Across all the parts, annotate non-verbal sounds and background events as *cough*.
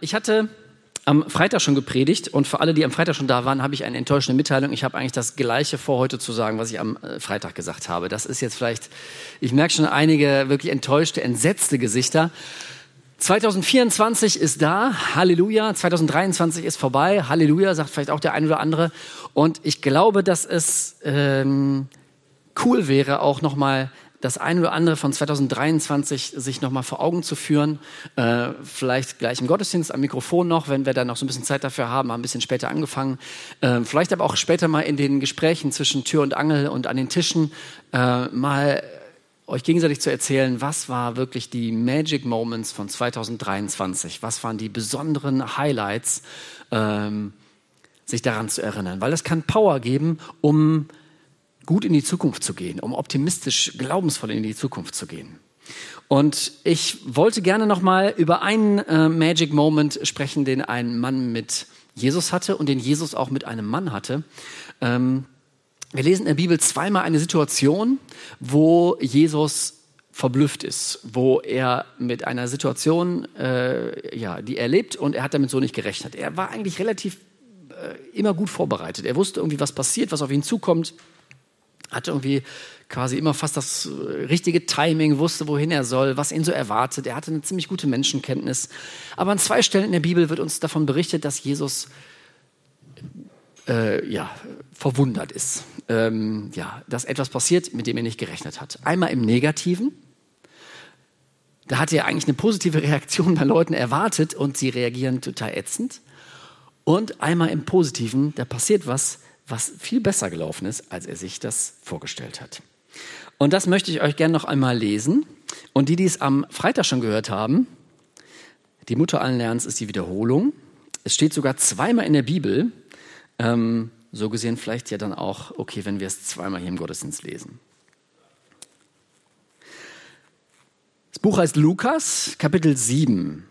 Ich hatte am Freitag schon gepredigt und für alle, die am Freitag schon da waren, habe ich eine enttäuschende Mitteilung. Ich habe eigentlich das Gleiche vor heute zu sagen, was ich am äh, Freitag gesagt habe. Das ist jetzt vielleicht, ich merke schon einige wirklich enttäuschte, entsetzte Gesichter. 2024 ist da, Halleluja. 2023 ist vorbei, Halleluja, sagt vielleicht auch der eine oder andere. Und ich glaube, dass es ähm, cool wäre, auch nochmal das eine oder andere von 2023 sich nochmal vor Augen zu führen. Äh, vielleicht gleich im Gottesdienst am Mikrofon noch, wenn wir dann noch so ein bisschen Zeit dafür haben, haben ein bisschen später angefangen. Äh, vielleicht aber auch später mal in den Gesprächen zwischen Tür und Angel und an den Tischen äh, mal euch gegenseitig zu erzählen, was war wirklich die Magic Moments von 2023? Was waren die besonderen Highlights, ähm, sich daran zu erinnern? Weil das kann Power geben, um gut in die Zukunft zu gehen, um optimistisch, glaubensvoll in die Zukunft zu gehen. Und ich wollte gerne noch mal über einen äh, Magic Moment sprechen, den ein Mann mit Jesus hatte und den Jesus auch mit einem Mann hatte. Ähm, wir lesen in der Bibel zweimal eine Situation, wo Jesus verblüfft ist, wo er mit einer Situation, äh, ja, die er lebt und er hat damit so nicht gerechnet. Er war eigentlich relativ äh, immer gut vorbereitet. Er wusste irgendwie, was passiert, was auf ihn zukommt hatte irgendwie quasi immer fast das äh, richtige Timing, wusste, wohin er soll, was ihn so erwartet. Er hatte eine ziemlich gute Menschenkenntnis. Aber an zwei Stellen in der Bibel wird uns davon berichtet, dass Jesus äh, ja, verwundert ist. Ähm, ja, dass etwas passiert, mit dem er nicht gerechnet hat. Einmal im Negativen. Da hat er eigentlich eine positive *laughs* Reaktion bei Leuten erwartet und sie reagieren total ätzend. Und einmal im Positiven, da passiert was, was viel besser gelaufen ist, als er sich das vorgestellt hat. Und das möchte ich euch gerne noch einmal lesen. Und die, die es am Freitag schon gehört haben, die Mutter allen Lernens ist die Wiederholung. Es steht sogar zweimal in der Bibel. Ähm, so gesehen vielleicht ja dann auch okay, wenn wir es zweimal hier im Gottesdienst lesen. Das Buch heißt Lukas, Kapitel 7.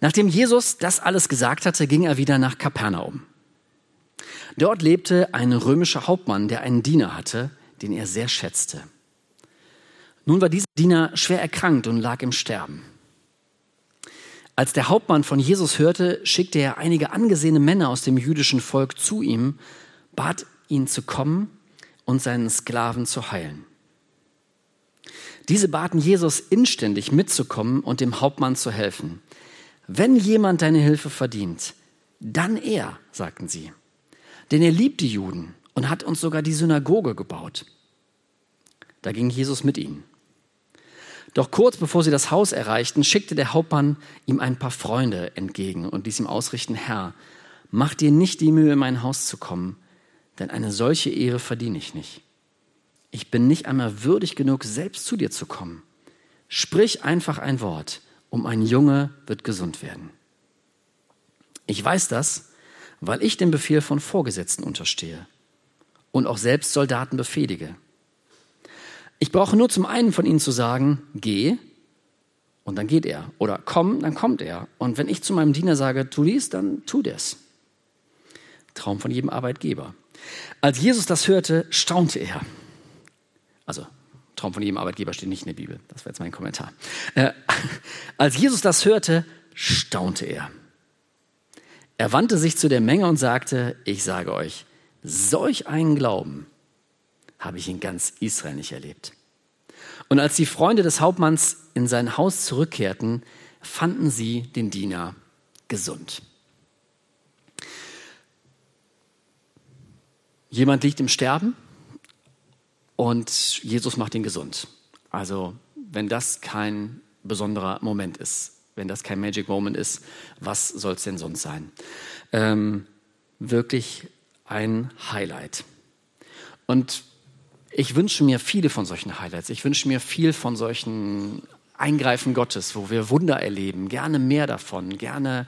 Nachdem Jesus das alles gesagt hatte, ging er wieder nach Kapernaum. Dort lebte ein römischer Hauptmann, der einen Diener hatte, den er sehr schätzte. Nun war dieser Diener schwer erkrankt und lag im Sterben. Als der Hauptmann von Jesus hörte, schickte er einige angesehene Männer aus dem jüdischen Volk zu ihm, bat ihn zu kommen und seinen Sklaven zu heilen. Diese baten Jesus inständig mitzukommen und dem Hauptmann zu helfen. Wenn jemand deine Hilfe verdient, dann er, sagten sie denn er liebt die Juden und hat uns sogar die Synagoge gebaut. Da ging Jesus mit ihnen. Doch kurz bevor sie das Haus erreichten, schickte der Hauptmann ihm ein paar Freunde entgegen und ließ ihm ausrichten, Herr, mach dir nicht die Mühe, in mein Haus zu kommen, denn eine solche Ehre verdiene ich nicht. Ich bin nicht einmal würdig genug, selbst zu dir zu kommen. Sprich einfach ein Wort, um ein Junge wird gesund werden. Ich weiß das, weil ich den Befehl von Vorgesetzten unterstehe und auch selbst Soldaten befehlige. Ich brauche nur zum einen von ihnen zu sagen, geh, und dann geht er. Oder komm, dann kommt er. Und wenn ich zu meinem Diener sage, tu dies, dann tu das. Traum von jedem Arbeitgeber. Als Jesus das hörte, staunte er. Also, Traum von jedem Arbeitgeber steht nicht in der Bibel. Das wäre jetzt mein Kommentar. Äh, *laughs* als Jesus das hörte, staunte er. Er wandte sich zu der Menge und sagte, ich sage euch, solch einen Glauben habe ich in ganz Israel nicht erlebt. Und als die Freunde des Hauptmanns in sein Haus zurückkehrten, fanden sie den Diener gesund. Jemand liegt im Sterben und Jesus macht ihn gesund. Also wenn das kein besonderer Moment ist, wenn das kein Magic Moment ist, was soll es denn sonst sein? Ähm, wirklich ein Highlight. Und ich wünsche mir viele von solchen Highlights. Ich wünsche mir viel von solchen Eingreifen Gottes, wo wir Wunder erleben. Gerne mehr davon. Gerne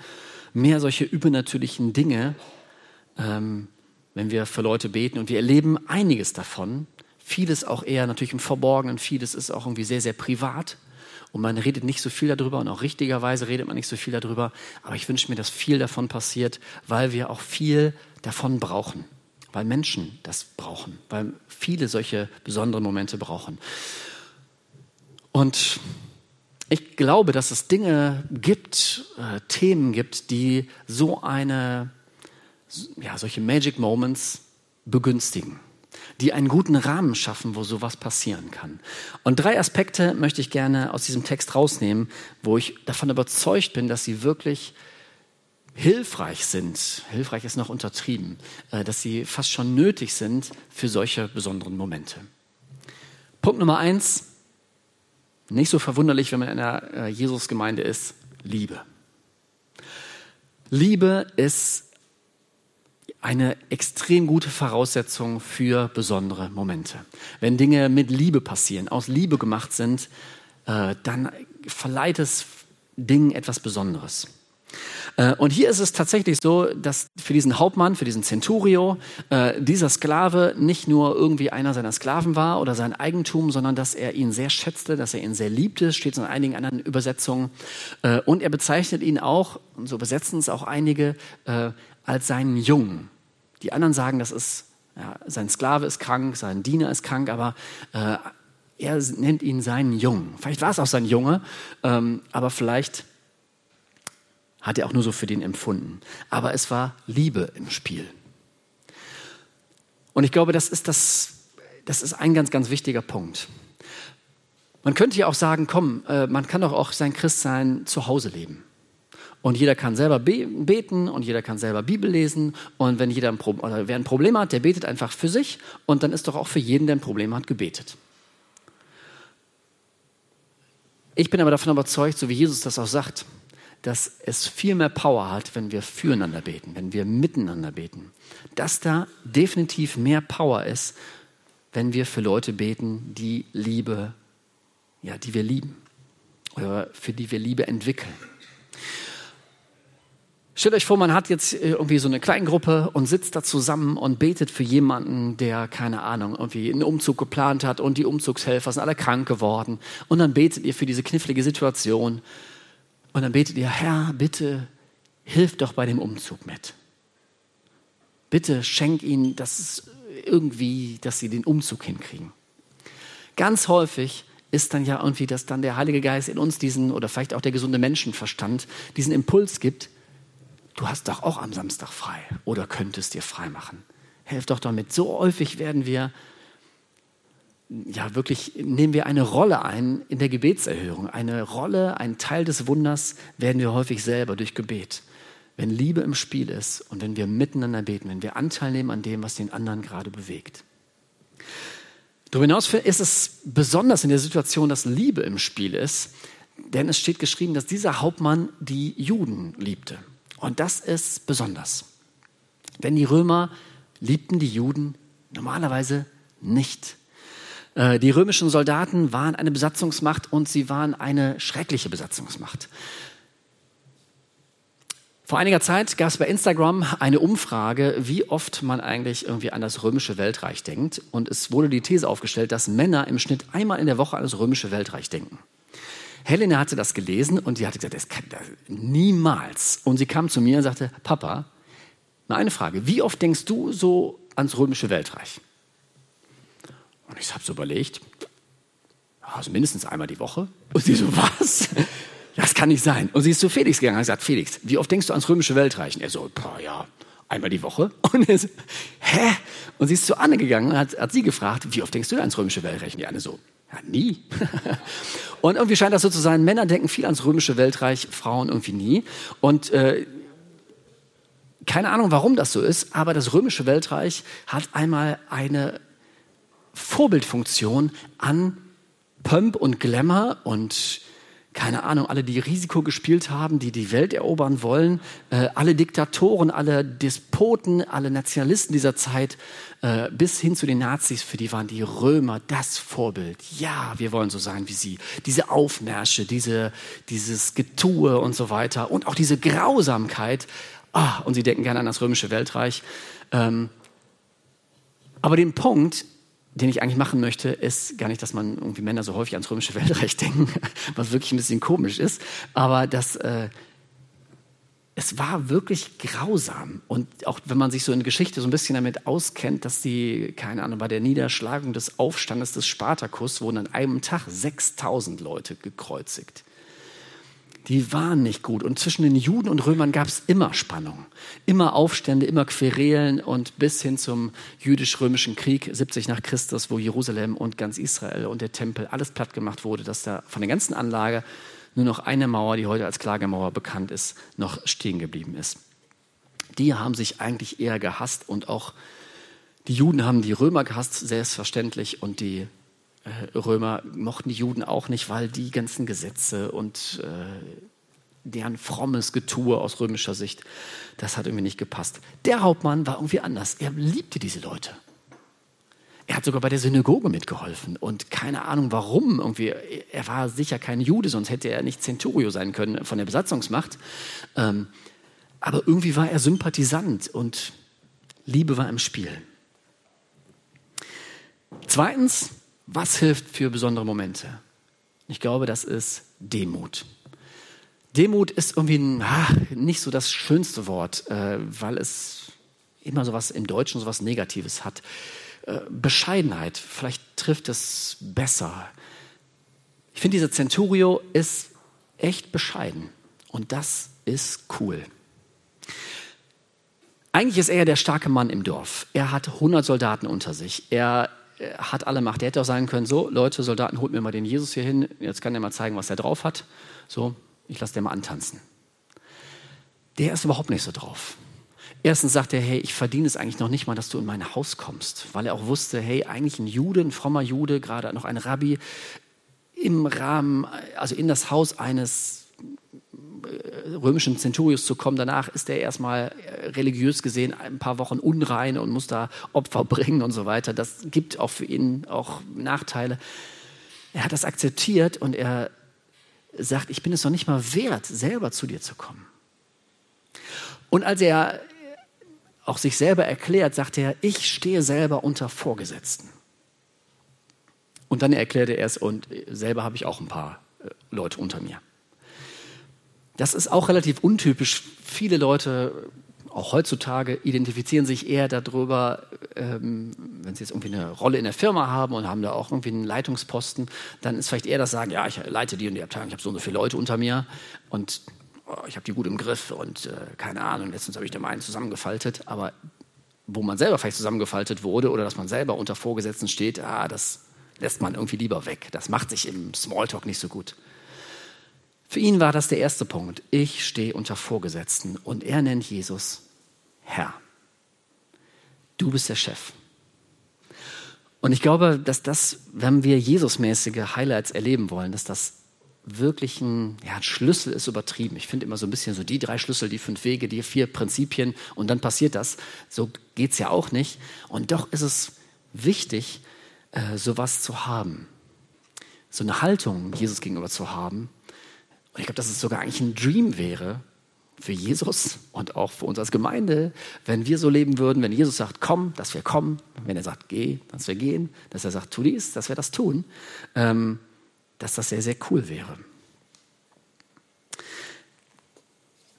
mehr solche übernatürlichen Dinge, ähm, wenn wir für Leute beten. Und wir erleben einiges davon. Vieles auch eher natürlich im Verborgenen. Vieles ist auch irgendwie sehr, sehr privat und man redet nicht so viel darüber und auch richtigerweise redet man nicht so viel darüber. Aber ich wünsche mir, dass viel davon passiert, weil wir auch viel davon brauchen, weil Menschen das brauchen, weil viele solche besonderen Momente brauchen. Und Ich glaube, dass es Dinge gibt, äh, Themen gibt, die so eine, ja, solche Magic Moments begünstigen, die einen guten Rahmen schaffen, wo sowas passieren kann. Und drei Aspekte möchte ich gerne aus diesem Text rausnehmen, wo ich davon überzeugt bin, dass sie wirklich hilfreich sind. Hilfreich ist noch untertrieben, äh, dass sie fast schon nötig sind für solche besonderen Momente. Punkt Nummer eins, nicht so verwunderlich, wenn man in einer äh, Jesusgemeinde ist, Liebe. Liebe ist eine extrem gute Voraussetzung für besondere Momente. Wenn Dinge mit Liebe passieren, aus Liebe gemacht sind, äh, dann verleiht es Dingen etwas Besonderes. Äh, und hier ist es tatsächlich so, dass für diesen Hauptmann, für diesen Centurio, äh, dieser Sklave nicht nur irgendwie einer seiner Sklaven war oder sein Eigentum, sondern dass er ihn sehr schätzte, dass er ihn sehr liebte, steht in einigen anderen Übersetzungen. Äh, und er bezeichnet ihn auch, und so übersetzen es auch einige, als seinen Jungen. Die anderen sagen, das ist, ja, sein Sklave ist krank, sein Diener ist krank, aber er nennt ihn seinen Jungen. Vielleicht war es auch sein Junge, ähm, aber vielleicht hat er auch nur so für den empfunden. Aber es war Liebe im Spiel. Und ich glaube, das ist, das, das ist ein ganz, ganz wichtiger Punkt. Man könnte ja auch sagen, komm, äh, man kann doch auch sein Christsein zu Hause leben. Und jeder kann selber beten und jeder kann selber Bibel lesen. Und wenn jeder ein, Pro oder wer ein Problem hat, der betet einfach für sich. Und dann ist doch auch für jeden, der ein Problem hat, gebetet. Ich bin aber davon überzeugt, so wie Jesus das auch sagt, dass es viel mehr Power hat, wenn wir füreinander beten, wenn wir miteinander beten. Dass da definitiv mehr Power ist, wenn wir für Leute beten, die Liebe, ja, die wir lieben oder für die wir Liebe entwickeln. Stellt euch vor, man hat jetzt irgendwie so eine Kleingruppe und sitzt da zusammen und betet für jemanden, der, keine Ahnung, irgendwie einen Umzug geplant hat und die Umzugshelfer sind alle krank geworden. Und dann betet ihr für diese knifflige Situation und dann betet ihr, Herr, bitte hilf doch bei dem Umzug mit. Bitte schenk ihnen, dass irgendwie, dass sie den Umzug hinkriegen. Ganz häufig ist dann ja irgendwie, dass dann der Heilige Geist in uns diesen, oder vielleicht auch der gesunde Menschenverstand, diesen Impuls gibt, du hast doch auch am Samstag frei oder könntest dir frei machen. Helf doch damit. So häufig werden wir ja wirklich nehmen wir eine Rolle ein in der Gebetserhörung. Eine Rolle, ein Teil des Wunders werden wir häufig selber durch Gebet. Wenn Liebe im Spiel ist und wenn wir miteinander beten, wenn wir Anteil nehmen an dem, was den anderen gerade bewegt. Darüber hinaus ist es besonders in der Situation, dass Liebe im Spiel ist, denn es steht geschrieben, dass dieser Hauptmann die Juden liebte. Und das ist besonders. Denn die Römer liebten die Juden normalerweise nicht. Äh, die römischen Soldaten waren eine Besatzungsmacht und sie waren eine schreckliche Besatzungsmacht. Vor einiger Zeit gab es bei Instagram eine Umfrage, wie oft man eigentlich irgendwie an das römische Weltreich denkt. Und es wurde die These aufgestellt, dass Männer im Schnitt einmal in der Woche an das römische Weltreich denken. Helena hatte das gelesen und sie hatte gesagt, das kann das niemals. Und sie kam zu mir und sagte, Papa, mal eine Frage, wie oft denkst du so ans römische Weltreich? Und ich habe so überlegt, also mindestens einmal die Woche. Und sie so, was? Das kann nicht sein. Und sie ist zu Felix gegangen und hat gesagt, Felix, wie oft denkst du ans römische Weltreich? Und er so, boah, ja, einmal die Woche. *laughs* Und er so, hä? Und sie ist zu Anne gegangen und hat, hat sie gefragt, wie oft denkst du ans römische Weltreich? Und die Anne so, ja, nie. *laughs* und irgendwie scheint das so zu sein, Männer denken viel ans römische Weltreich, Frauen irgendwie nie. Und äh, keine Ahnung, warum das so ist, aber das römische Weltreich hat einmal eine Vorbildfunktion an Pump und Glamour und keine Ahnung, alle, die Risiko gespielt haben, die die Welt erobern wollen, äh, alle Diktatoren, alle Despoten, alle Nationalisten dieser Zeit, äh, bis hin zu den Nazis, für die waren die Römer das Vorbild. Ja, wir wollen so sein wie sie. Diese Aufmärsche, diese, dieses Getue und so weiter und auch diese Grausamkeit. Ah, und sie denken gerne an das römische Weltreich. Ähm, aber den Punkt, den ich eigentlich machen möchte, ist gar nicht, dass man irgendwie Männer so häufig ans römische Weltreich *laughs* denken, was wirklich ein bisschen komisch ist, aber dass äh, es war wirklich grausam. Und auch wenn man sich so in Geschichte so ein bisschen damit auskennt, dass die, keine Ahnung, bei der Niederschlagung des Aufstandes des Spartakus wurden an einem Tag 6000 Leute gekreuzigt. Die waren nicht gut. Und zwischen den Juden und Römern gab es immer Spannung, immer Aufstände, immer Querelen und bis hin zum jüdisch-römischen Krieg 70 nach Christus, wo Jerusalem und ganz Israel und der Tempel alles platt gemacht wurde, dass da von der ganzen Anlage nur noch eine Mauer, die heute als Klagemauer bekannt ist, noch stehen geblieben ist. Die haben sich eigentlich eher gehasst und auch die Juden haben die Römer gehasst, selbstverständlich, und die Römer mochten die Juden auch nicht, weil die ganzen Gesetze und äh, deren frommes Getue aus römischer Sicht, das hat irgendwie nicht gepasst. Der Hauptmann war irgendwie anders. Er liebte diese Leute. Er hat sogar bei der Synagoge mitgeholfen und keine Ahnung warum. Irgendwie, er war sicher kein Jude, sonst hätte er nicht Centurio sein können von der Besatzungsmacht. Ähm, aber irgendwie war er Sympathisant und Liebe war im Spiel. Zweitens, was hilft für besondere Momente? Ich glaube, das ist Demut. Demut ist irgendwie ach, nicht so das schönste Wort, äh, weil es immer so was im Deutschen so was Negatives hat. Äh, Bescheidenheit, vielleicht trifft es besser. Ich finde, dieser Centurio ist echt bescheiden und das ist cool. Eigentlich ist er der starke Mann im Dorf. Er hat 100 Soldaten unter sich. Er hat alle Macht. Der hätte auch sagen können, so Leute, Soldaten, holt mir mal den Jesus hier hin, jetzt kann er mal zeigen, was er drauf hat. So, ich lasse den mal antanzen. Der ist überhaupt nicht so drauf. Erstens sagt er, hey, ich verdiene es eigentlich noch nicht mal, dass du in mein Haus kommst, weil er auch wusste, hey, eigentlich ein Jude, ein frommer Jude, gerade noch ein Rabbi, im Rahmen, also in das Haus eines römischen Centurius zu kommen. Danach ist er erstmal äh, religiös gesehen ein paar Wochen unrein und muss da Opfer *laughs* bringen und so weiter. Das gibt auch für ihn auch Nachteile. Er hat das akzeptiert und er sagt, ich bin es noch nicht mal wert, selber zu dir zu kommen. Und als er auch sich selber erklärt, sagt er, ich stehe selber unter Vorgesetzten. Und dann erklärte er es und selber habe ich auch ein paar äh, Leute unter mir. Das ist auch relativ untypisch. Viele Leute, auch heutzutage, identifizieren sich eher darüber, ähm, wenn sie jetzt irgendwie eine Rolle in der Firma haben und haben da auch irgendwie einen Leitungsposten, dann ist vielleicht eher das Sagen, ja, ich leite die und die Abteilung, ich habe so und so viele Leute unter mir und oh, ich habe die gut im Griff und äh, keine Ahnung, letztens habe ich dem einen zusammengefaltet, aber wo man selber vielleicht zusammengefaltet wurde oder dass man selber unter Vorgesetzten steht, ah, das lässt man irgendwie lieber weg. Das macht sich im Smalltalk nicht so gut. Für ihn war das der erste Punkt. Ich stehe unter Vorgesetzten und er nennt Jesus Herr. Du bist der Chef. Und ich glaube, dass das, wenn wir Jesusmäßige Highlights erleben wollen, dass das wirklich ein, ja, Schlüssel ist übertrieben. Ich finde immer so ein bisschen so die drei Schlüssel, die fünf Wege, die vier Prinzipien und dann passiert das. So geht es ja auch nicht. Und doch ist es wichtig, äh, sowas zu haben. So eine Haltung Jesus gegenüber zu haben, und ich glaube, dass es sogar eigentlich ein Dream wäre für Jesus und auch für uns als Gemeinde, wenn wir so leben würden, wenn Jesus sagt, komm, dass wir kommen, wenn er sagt, geh, dass wir gehen, dass er sagt, tu dies, dass wir das tun, ähm, dass das sehr, sehr cool wäre.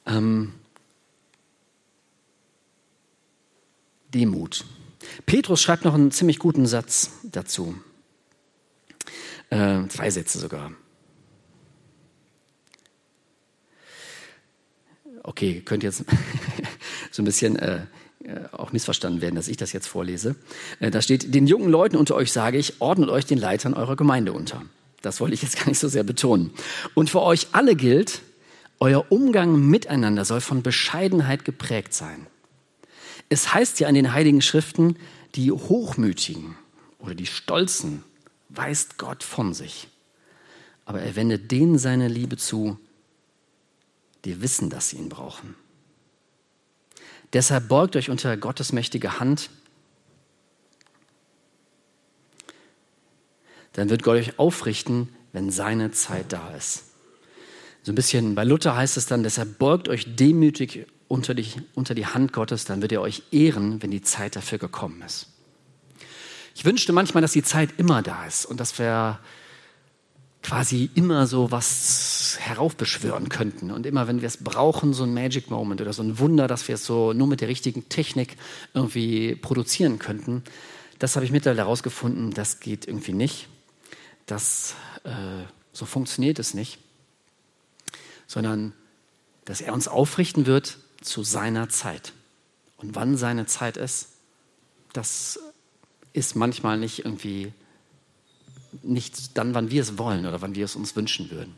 Ähm, Demut. Petrus schreibt noch einen ziemlich guten Satz dazu. Äh, zwei Sätze sogar. Okay, könnte jetzt *laughs* so ein bisschen äh, äh, auch missverstanden werden, dass ich das jetzt vorlese. Äh, da steht, den jungen Leuten unter euch sage ich, ordnet euch den Leitern eurer Gemeinde unter. Das wollte ich jetzt gar nicht so sehr betonen. Und für euch alle gilt, euer Umgang miteinander soll von Bescheidenheit geprägt sein. Es heißt ja in den Heiligen Schriften, die Hochmütigen oder die Stolzen weist Gott von sich. Aber er wendet denen seine Liebe zu, die wissen, dass sie ihn brauchen. Deshalb beugt euch unter Gottes mächtige Hand. Dann wird Gott euch aufrichten, wenn seine Zeit da ist. So ein bisschen bei Luther heißt es dann, deshalb beugt euch demütig unter die, unter die Hand Gottes, dann wird er euch ehren, wenn die Zeit dafür gekommen ist. Ich wünschte manchmal, dass die Zeit immer da ist und dass wir quasi immer so was heraufbeschwören könnten. Und immer, wenn wir es brauchen, so ein Magic Moment oder so ein Wunder, dass wir es so nur mit der richtigen Technik irgendwie produzieren könnten, das habe ich mittlerweile herausgefunden, das geht irgendwie nicht. Das, äh, so funktioniert es nicht. sondern dass er uns aufrichten wird zu seiner Zeit. Und wann seine Zeit ist, das ist manchmal nicht irgendwie nicht dann, wann wir es wollen oder wann wir es uns wünschen würden.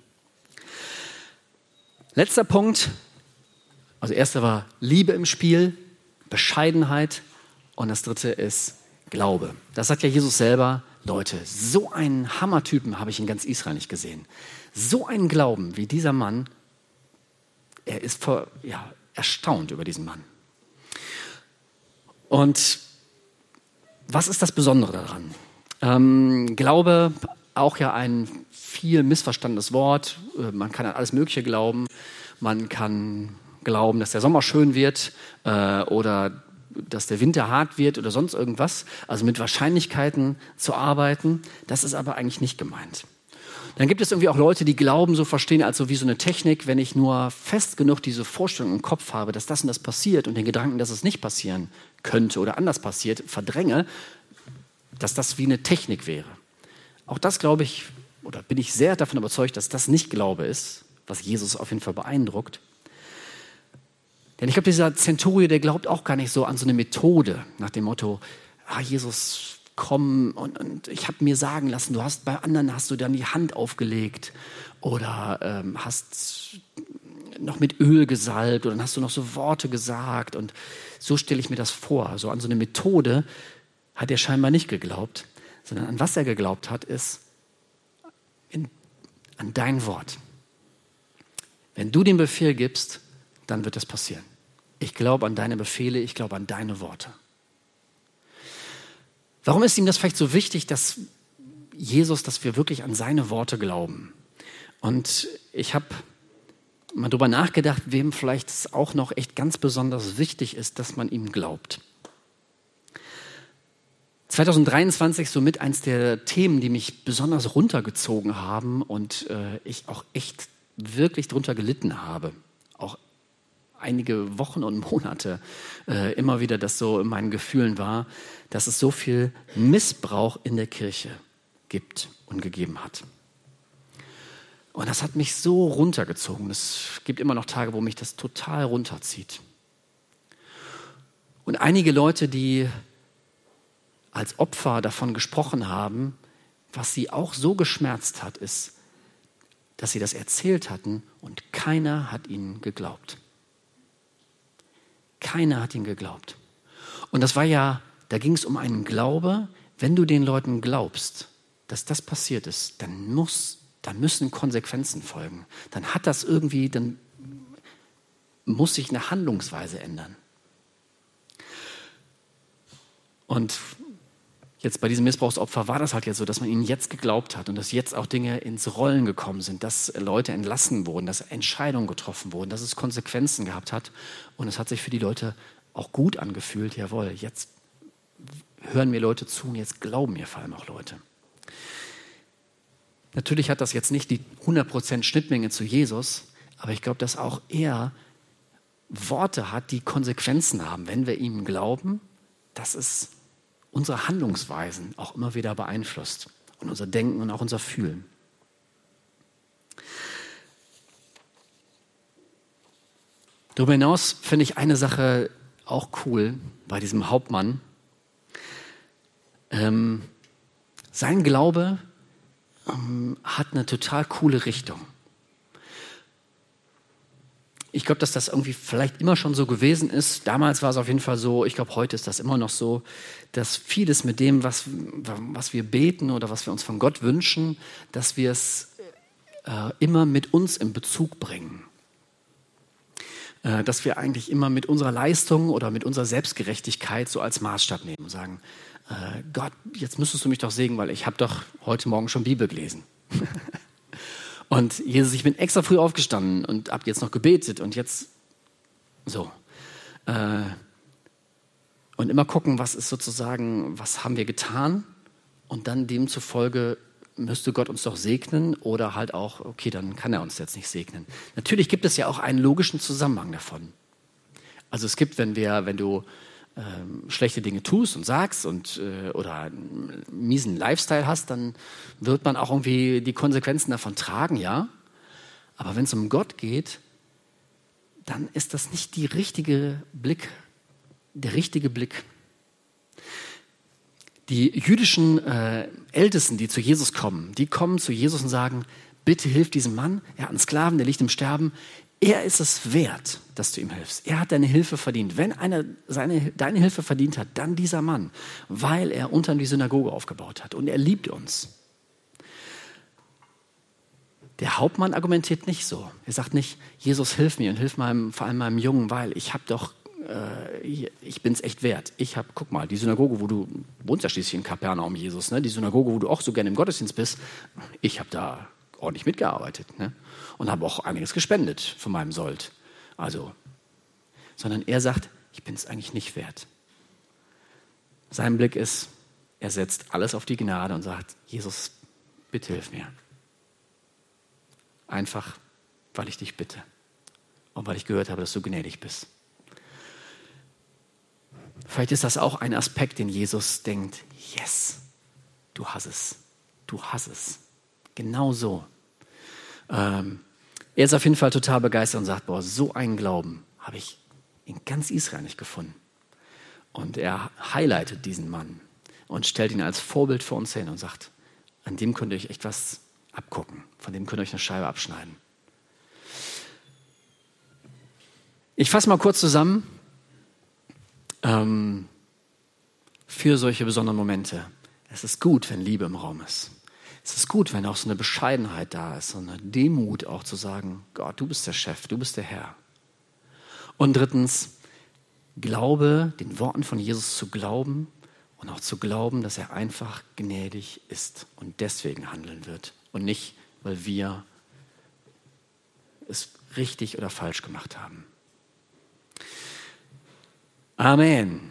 Letzter Punkt, also erster war Liebe im Spiel, Bescheidenheit und das dritte ist Glaube. Das sagt ja Jesus selber. Leute, so einen Hammertypen habe ich in ganz Israel nicht gesehen. So einen Glauben wie dieser Mann, er ist vor, ja, erstaunt über diesen Mann. Und was ist das Besondere daran? Ähm, Glaube, auch ja ein viel missverstandenes Wort. Äh, man kann an alles Mögliche glauben. Man kann glauben, dass der Sommer schön wird äh, oder dass der Winter hart wird oder sonst irgendwas. Also mit Wahrscheinlichkeiten zu arbeiten, das ist aber eigentlich nicht gemeint. Dann gibt es irgendwie auch Leute, die Glauben so verstehen, als wie so eine Technik, wenn ich nur fest genug diese Vorstellung im Kopf habe, dass das und das passiert und den Gedanken, dass es nicht passieren könnte oder anders passiert, verdränge, dass das wie eine Technik wäre. Auch das glaube ich, oder bin ich sehr davon überzeugt, dass das nicht Glaube ist, was Jesus auf jeden Fall beeindruckt. Denn ich glaube, dieser Zenturio, der glaubt auch gar nicht so an so eine Methode nach dem Motto, ah, Jesus, komm und, und ich habe mir sagen lassen, du hast bei anderen hast du dann die Hand aufgelegt oder ähm, hast noch mit Öl gesalbt oder dann hast du noch so Worte gesagt und so stelle ich mir das vor. So an so eine Methode hat er scheinbar nicht geglaubt, sondern an was er geglaubt hat, ist in, an dein Wort. Wenn du den Befehl gibst, dann wird es passieren. Ich glaube an deine Befehle, ich glaube an deine Worte. Warum ist ihm das vielleicht so wichtig, dass Jesus, dass wir wirklich an seine Worte glauben? Und ich habe mal darüber nachgedacht, wem vielleicht es auch noch echt ganz besonders wichtig ist, dass man ihm glaubt. 2023 somit eins der Themen, die mich besonders runtergezogen haben und äh, ich auch echt wirklich drunter gelitten habe. Auch einige Wochen und Monate äh, immer wieder das so in meinen Gefühlen war, dass es so viel Missbrauch in der Kirche gibt und gegeben hat. Und das hat mich so runtergezogen. Es gibt immer noch Tage, wo mich das total runterzieht. Und einige Leute, die als Opfer davon gesprochen haben, was sie auch so geschmerzt hat, ist, dass sie das erzählt hatten und keiner hat ihnen geglaubt. Keiner hat ihnen geglaubt. Und das war ja, da ging es um einen Glaube, wenn du den Leuten glaubst, dass das passiert ist, dann muss, dann müssen Konsequenzen folgen. Dann hat das irgendwie, dann muss sich eine Handlungsweise ändern. Und jetzt bei diesem Missbrauchsopfer war das halt jetzt so, dass man ihnen jetzt geglaubt hat und dass jetzt auch Dinge ins Rollen gekommen sind, dass Leute entlassen wurden, dass Entscheidungen getroffen wurden, dass es Konsequenzen gehabt hat. Und es hat sich für die Leute auch gut angefühlt, jawohl, jetzt hören mir Leute zu und jetzt glauben mir vor allem auch Leute. Natürlich hat das jetzt nicht die 100% Schnittmenge zu Jesus, aber ich glaube, dass auch er Worte hat, die Konsequenzen haben, wenn wir ihm glauben. Das ist unsere Handlungsweisen auch immer wieder beeinflusst und unser Denken und auch unser Fühlen. Darüber hinaus finde ich eine Sache auch cool bei diesem Hauptmann. Ähm, sein Glaube ähm, hat eine total coole Richtung ich glaube, dass das irgendwie vielleicht immer schon so gewesen ist. Damals war es auf jeden Fall so, ich glaube, heute ist das immer noch so, dass vieles mit dem, was, was wir beten oder was wir uns von Gott wünschen, dass wir es äh, immer mit uns in Bezug bringen. Äh, dass wir eigentlich immer mit unserer Leistung oder mit unserer Selbstgerechtigkeit so als Maßstab nehmen und sagen, äh, Gott, jetzt müsstest du mich doch segnen, weil ich habe doch heute Morgen schon Bibel gelesen. *laughs* Und Jesus, ich bin extra früh aufgestanden und habe jetzt noch gebetet und jetzt so. Äh, und immer gucken, was ist sozusagen, was haben wir getan? Und dann demzufolge müsste Gott uns doch segnen oder halt auch, okay, dann kann er uns jetzt nicht segnen. Natürlich gibt es ja auch einen logischen Zusammenhang davon. Also es gibt, wenn wir, wenn du ähm, schlechte Dinge tust und sagst und äh, oder einen miesen Lifestyle hast, dann wird man auch irgendwie die Konsequenzen davon tragen, ja. Aber wenn es um Gott geht, dann ist das nicht die richtige Blick, der richtige Blick. Die jüdischen äh, Ältesten, die zu Jesus kommen, die kommen zu Jesus und sagen, bitte hilf diesem Mann, er hat einen Sklaven, der liegt im Sterben, er ist es wert, dass du ihm hilfst. Er hat deine Hilfe verdient. Wenn einer seine, deine Hilfe verdient hat, dann dieser Mann, weil er unter die Synagoge aufgebaut hat und er liebt uns. Der Hauptmann argumentiert nicht so. Er sagt nicht, Jesus, hilf mir und hilf meinem, vor allem meinem Jungen, weil ich habe doch, äh, ich bin es echt wert. Ich habe, guck mal, die Synagoge, wo du wohnst ja schließlich in Kapernaum, Jesus, ne? die Synagoge, wo du auch so gerne im Gottesdienst bist, ich habe da ordentlich mitgearbeitet ne? und habe auch einiges gespendet von meinem Sold. Also, sondern er sagt, ich bin es eigentlich nicht wert. Sein Blick ist, er setzt alles auf die Gnade und sagt, Jesus, bitte hilf mir. Einfach, weil ich dich bitte und weil ich gehört habe, dass du gnädig bist. Vielleicht ist das auch ein Aspekt, den Jesus denkt, yes, du hast es, du hast es. Genau so. Ähm, er ist auf jeden Fall total begeistert und sagt, boah, so einen Glauben habe ich in ganz Israel nicht gefunden. Und er highlightet diesen Mann und stellt ihn als Vorbild für uns hin und sagt, an dem könnt ihr euch echt was abgucken. Von dem könnt ihr euch eine Scheibe abschneiden. Ich fasse mal kurz zusammen. Ähm, für solche besonderen Momente. Es ist gut, wenn Liebe im Raum ist. Es ist gut, wenn auch so eine Bescheidenheit da ist, so eine Demut auch zu sagen, Gott, du bist der Chef, du bist der Herr. Und drittens, Glaube, den Worten von Jesus zu glauben und auch zu glauben, dass er einfach gnädig ist und deswegen handeln wird und nicht, weil wir es richtig oder falsch gemacht haben. Amen.